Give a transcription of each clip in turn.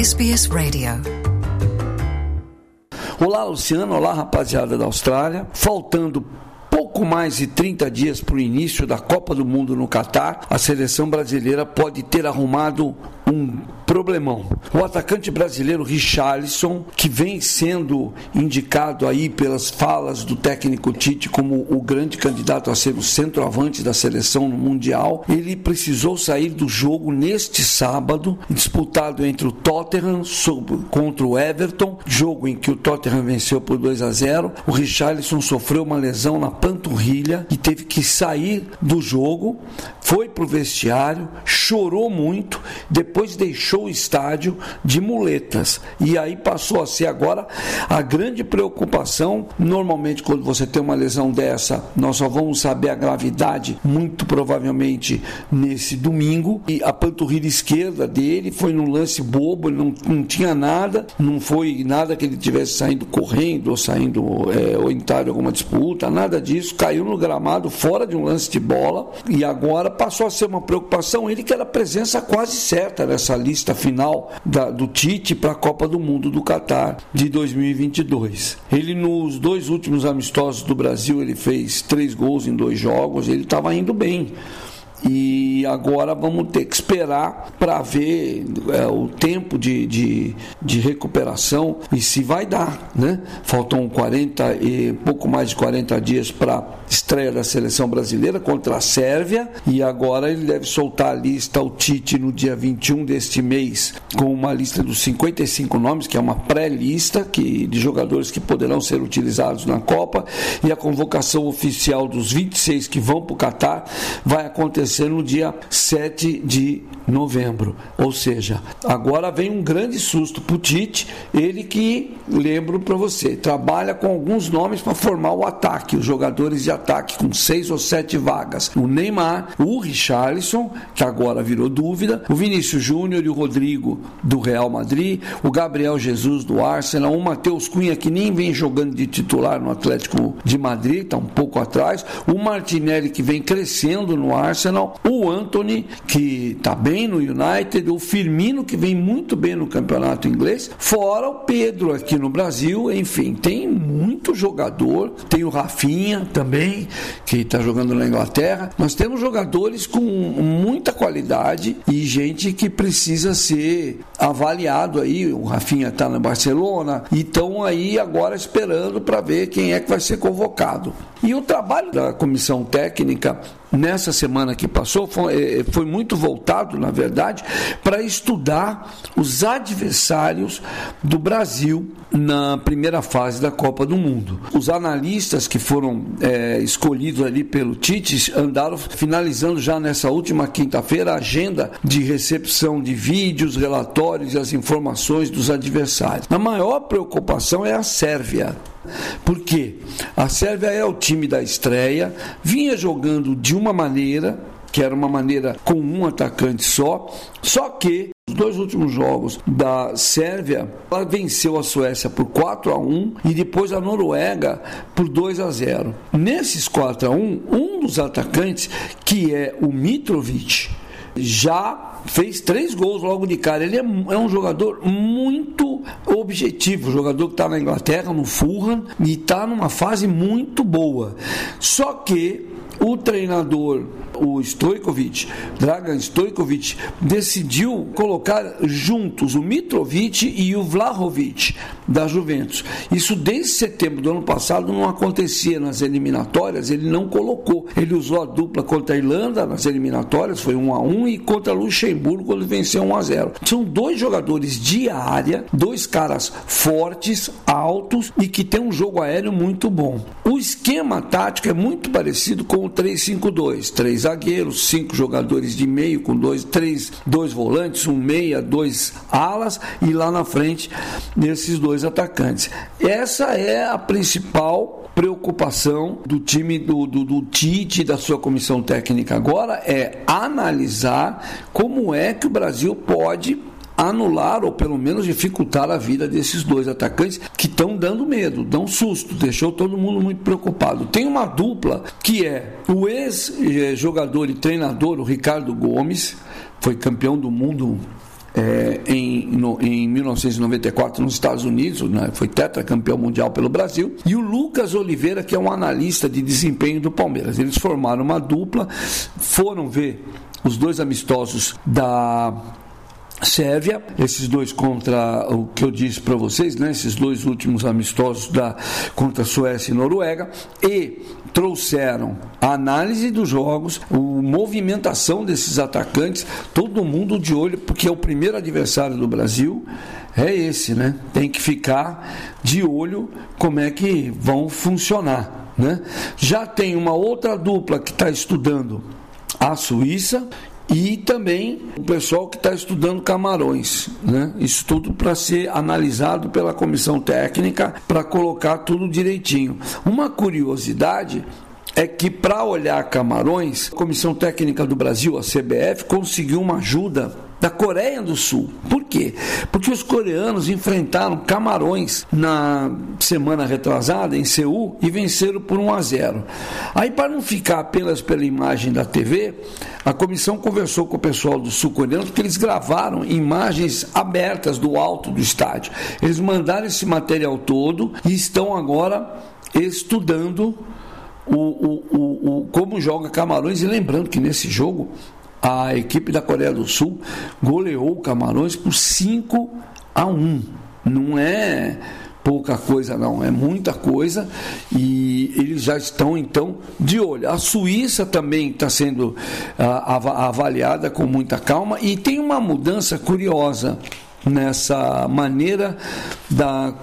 SBS Radio. Olá, Luciano. Olá, rapaziada da Austrália. Faltando pouco mais de 30 dias para o início da Copa do Mundo no Catar, a seleção brasileira pode ter arrumado um problemão. O atacante brasileiro Richarlison, que vem sendo indicado aí pelas falas do técnico Tite como o grande candidato a ser o centroavante da seleção no Mundial, ele precisou sair do jogo neste sábado, disputado entre o Tottenham contra o Everton, jogo em que o Tottenham venceu por 2 a 0. O Richarlison sofreu uma lesão na panturrilha e teve que sair do jogo, foi para o vestiário, chorou muito, depois deixou o estádio de muletas. E aí passou a ser agora a grande preocupação. Normalmente, quando você tem uma lesão dessa, nós só vamos saber a gravidade, muito provavelmente nesse domingo. E a panturrilha esquerda dele foi num lance bobo, ele não, não tinha nada, não foi nada que ele tivesse saindo correndo ou saindo é, ou entrado em alguma disputa, nada disso. Caiu no gramado fora de um lance de bola e agora passou a ser uma preocupação. Ele que era presença quase certa nessa lista final da, do Tite para a Copa do Mundo do Catar de 2022. Ele nos dois últimos amistosos do Brasil ele fez três gols em dois jogos. Ele estava indo bem e agora vamos ter que esperar para ver é, o tempo de, de, de, recuperação e se vai dar, né? Faltam 40 e pouco mais de 40 dias para estreia da seleção brasileira contra a Sérvia e agora ele deve soltar a lista o Tite no dia 21 deste mês com uma lista dos 55 nomes, que é uma pré-lista que de jogadores que poderão ser utilizados na Copa e a convocação oficial dos 26 que vão para o Catar vai acontecer acontecer no dia 7 de novembro. Ou seja, agora vem um grande susto para o Tite, ele que, lembro para você, trabalha com alguns nomes para formar o ataque, os jogadores de ataque, com seis ou sete vagas. O Neymar, o Richarlison, que agora virou dúvida, o Vinícius Júnior e o Rodrigo do Real Madrid, o Gabriel Jesus do Arsenal, o Matheus Cunha, que nem vem jogando de titular no Atlético de Madrid, está um pouco atrás, o Martinelli, que vem crescendo no Arsenal o Anthony, que está bem no United, o Firmino, que vem muito bem no campeonato inglês, fora o Pedro aqui no Brasil, enfim, tem muito jogador, tem o Rafinha também, que está jogando na Inglaterra. Nós temos jogadores com muita qualidade e gente que precisa ser avaliado aí. O Rafinha está na Barcelona e estão aí agora esperando para ver quem é que vai ser convocado. E o trabalho da comissão técnica nessa semana que passou foi, eh, foi muito voltado, na verdade, para estudar os adversários do Brasil na primeira fase da Copa do Mundo. Os analistas que foram é, escolhidos ali pelo Tite andaram finalizando já nessa última quinta-feira a agenda de recepção de vídeos, relatórios e as informações dos adversários. A maior preocupação é a Sérvia. Porque a Sérvia é o time da estreia, vinha jogando de uma maneira, que era uma maneira com um atacante só, só que os dois últimos jogos da Sérvia, ela venceu a Suécia por 4 a 1 e depois a Noruega por 2 a 0. Nesses 4 a 1, um dos atacantes, que é o Mitrovic, já fez três gols logo de cara. Ele é, é um jogador muito objetivo, jogador que está na Inglaterra, no Fulham, e está numa fase muito boa. Só que o treinador, o Stojkovic, Dragan Stojkovic, decidiu colocar juntos o Mitrovic e o Vlahovic da Juventus. Isso desde setembro do ano passado não acontecia nas eliminatórias, ele não colocou. Ele usou a dupla contra a Irlanda nas eliminatórias, foi 1 a 1 e contra Luxemburgo quando venceu 1 a 0. São dois jogadores de área, dois caras fortes, altos e que tem um jogo aéreo muito bom. O esquema tático é muito parecido com o 3-5-2, três zagueiros, cinco jogadores de meio com dois, três, dois volantes, um meia, dois alas e lá na frente nesses dois atacantes. Essa é a principal preocupação do time do, do, do Tite da sua comissão técnica agora é analisar como é que o Brasil pode anular ou pelo menos dificultar a vida desses dois atacantes que estão dando medo, dão susto, deixou todo mundo muito preocupado. Tem uma dupla que é o ex-jogador e treinador, o Ricardo Gomes, foi campeão do mundo é, em, no, em 1994 nos Estados Unidos, né, foi tetracampeão mundial pelo Brasil, e o Lucas Oliveira, que é um analista de desempenho do Palmeiras. Eles formaram uma dupla, foram ver os dois amistosos da Sérvia, esses dois contra o que eu disse para vocês, né, esses dois últimos amistosos da, contra Suécia e Noruega, e trouxeram a análise dos jogos, a movimentação desses atacantes, todo mundo de olho, porque é o primeiro adversário do Brasil, é esse, né? Tem que ficar de olho como é que vão funcionar, né? Já tem uma outra dupla que está estudando a Suíça e também o pessoal que está estudando camarões. Né? Isso tudo para ser analisado pela comissão técnica para colocar tudo direitinho. Uma curiosidade é que para olhar camarões, a Comissão Técnica do Brasil, a CBF, conseguiu uma ajuda da Coreia do Sul. Por quê? Porque os coreanos enfrentaram Camarões na semana retrasada em Seul e venceram por 1 a 0. Aí para não ficar apenas pela imagem da TV, a comissão conversou com o pessoal do sul-coreano porque eles gravaram imagens abertas do alto do estádio. Eles mandaram esse material todo e estão agora estudando o, o, o, o, como joga Camarões e lembrando que nesse jogo a equipe da Coreia do Sul goleou o Camarões por 5 a 1. Não é pouca coisa não, é muita coisa e eles já estão então de olho. A Suíça também está sendo ah, avaliada com muita calma e tem uma mudança curiosa nessa maneira da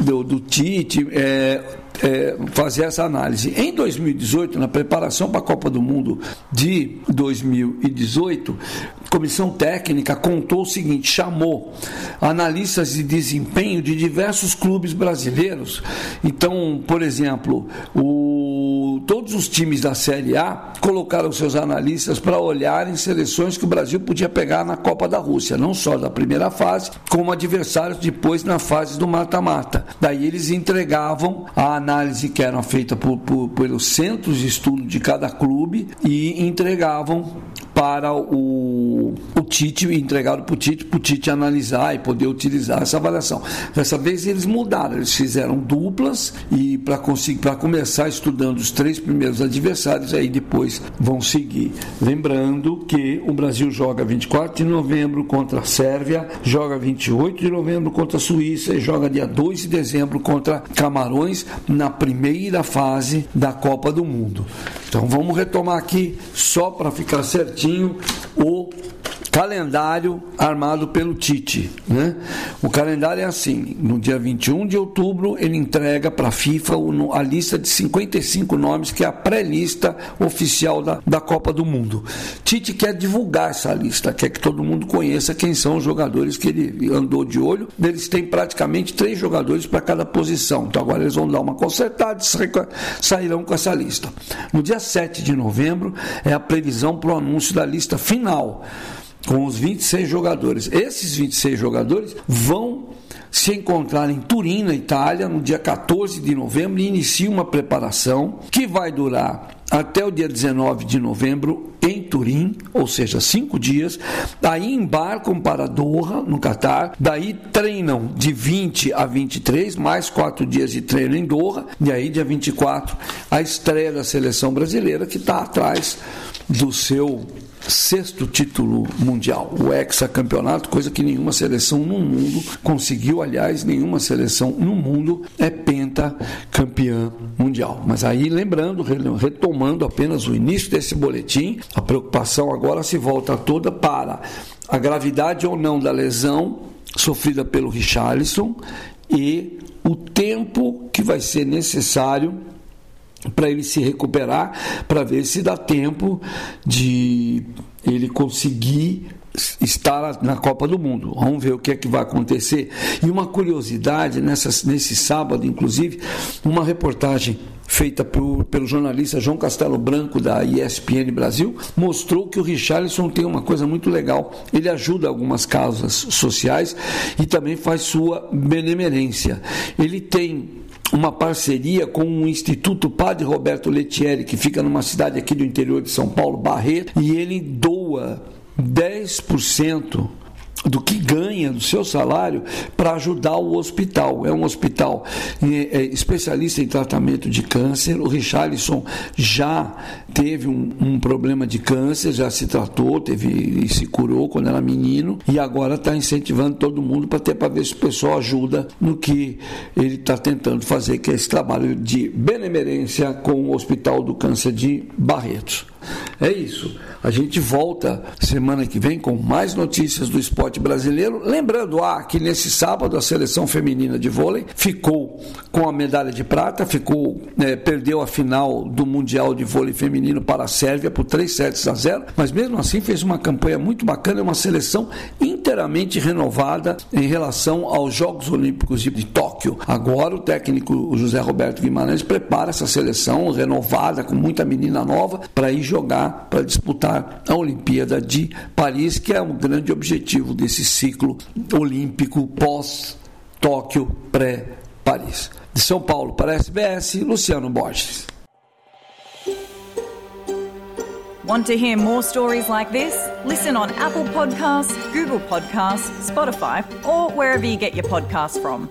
do, do Tite é, é, fazer essa análise. Em 2018, na preparação para a Copa do Mundo de 2018, a comissão técnica contou o seguinte: chamou analistas de desempenho de diversos clubes brasileiros. Então, por exemplo, o, todos os times da Série A colocaram seus analistas para olharem seleções que o Brasil podia pegar na Copa da Rússia, não só da primeira fase, como adversários depois na fase do mata-mata. Daí eles entregavam a análise que era feita por, por, pelos centros de estudo de cada clube e entregavam para o, o Tite, entregaram para o Tite, para o Tite analisar e poder utilizar essa avaliação. Dessa vez eles mudaram, eles fizeram duplas e para conseguir para começar estudando os três primeiros adversários, aí depois vão seguir. Lembrando que o Brasil joga 24 de novembro contra a Sérvia, joga 28 de novembro contra a Suíça e joga dia 2 de dezembro contra Camarões na primeira fase da Copa do Mundo. Então vamos retomar aqui só para ficar certinho o calendário armado pelo Tite. Né? O calendário é assim: no dia 21 de outubro, ele entrega para a FIFA a lista de 55 nomes, que é a pré-lista oficial da, da Copa do Mundo. Tite quer divulgar essa lista, quer que todo mundo conheça quem são os jogadores que ele andou de olho. Eles têm praticamente três jogadores para cada posição. Então agora eles vão dar uma consertada e sairão com essa lista. No dia 7 de novembro é a previsão para o anúncio da lista final com os 26 jogadores. Esses 26 jogadores vão se encontrar em Turim, na Itália, no dia 14 de novembro e inicia uma preparação que vai durar até o dia 19 de novembro em Turim, ou seja, cinco dias. Daí embarcam para Doha, no Catar. Daí treinam de 20 a 23, mais quatro dias de treino em Doha. E aí, dia 24, a estreia da seleção brasileira, que está atrás do seu sexto título mundial, o hexacampeonato, coisa que nenhuma seleção no mundo conseguiu, aliás, nenhuma seleção no mundo é pentacampeã mundial. Mas aí, lembrando, retomando apenas o início desse boletim, a preocupação agora se volta toda para a gravidade ou não da lesão sofrida pelo Richarlison e o tempo que vai ser necessário para ele se recuperar, para ver se dá tempo de ele conseguir estar na Copa do Mundo. Vamos ver o que é que vai acontecer. E uma curiosidade, nessa, nesse sábado, inclusive, uma reportagem feita por, pelo jornalista João Castelo Branco da ESPN Brasil mostrou que o Richarlison tem uma coisa muito legal. Ele ajuda algumas causas sociais e também faz sua benemerência. Ele tem uma parceria com o Instituto Padre Roberto Lettieri, que fica numa cidade aqui do interior de São Paulo, Barreto, e ele doa 10% do que ganha do seu salário para ajudar o hospital. É um hospital é, especialista em tratamento de câncer. O Richarlison já teve um, um, problema de câncer, já se tratou, teve e se curou quando era menino e agora está incentivando todo mundo para ter para ver se o pessoal ajuda no que ele está tentando fazer, que é esse trabalho de benemerência com o Hospital do Câncer de Barretos. É isso. A gente volta semana que vem com mais notícias do esporte brasileiro. Lembrando ah, que nesse sábado a seleção feminina de vôlei ficou com a medalha de prata, ficou é, perdeu a final do Mundial de Vôlei Feminino para a Sérvia por 3 sets a 0, mas mesmo assim fez uma campanha muito bacana, é uma seleção inteiramente renovada em relação aos Jogos Olímpicos de Tóquio. Agora o técnico José Roberto Guimarães prepara essa seleção renovada com muita menina nova para ir jogar, para disputar a Olimpíada de Paris, que é um grande objetivo desse ciclo olímpico pós-Tóquio, pré-Paris. De São Paulo para a SBS, Luciano Borges. Want to hear more stories like this? Listen on Apple Podcasts, Google Podcasts, Spotify, or wherever you get your podcasts from.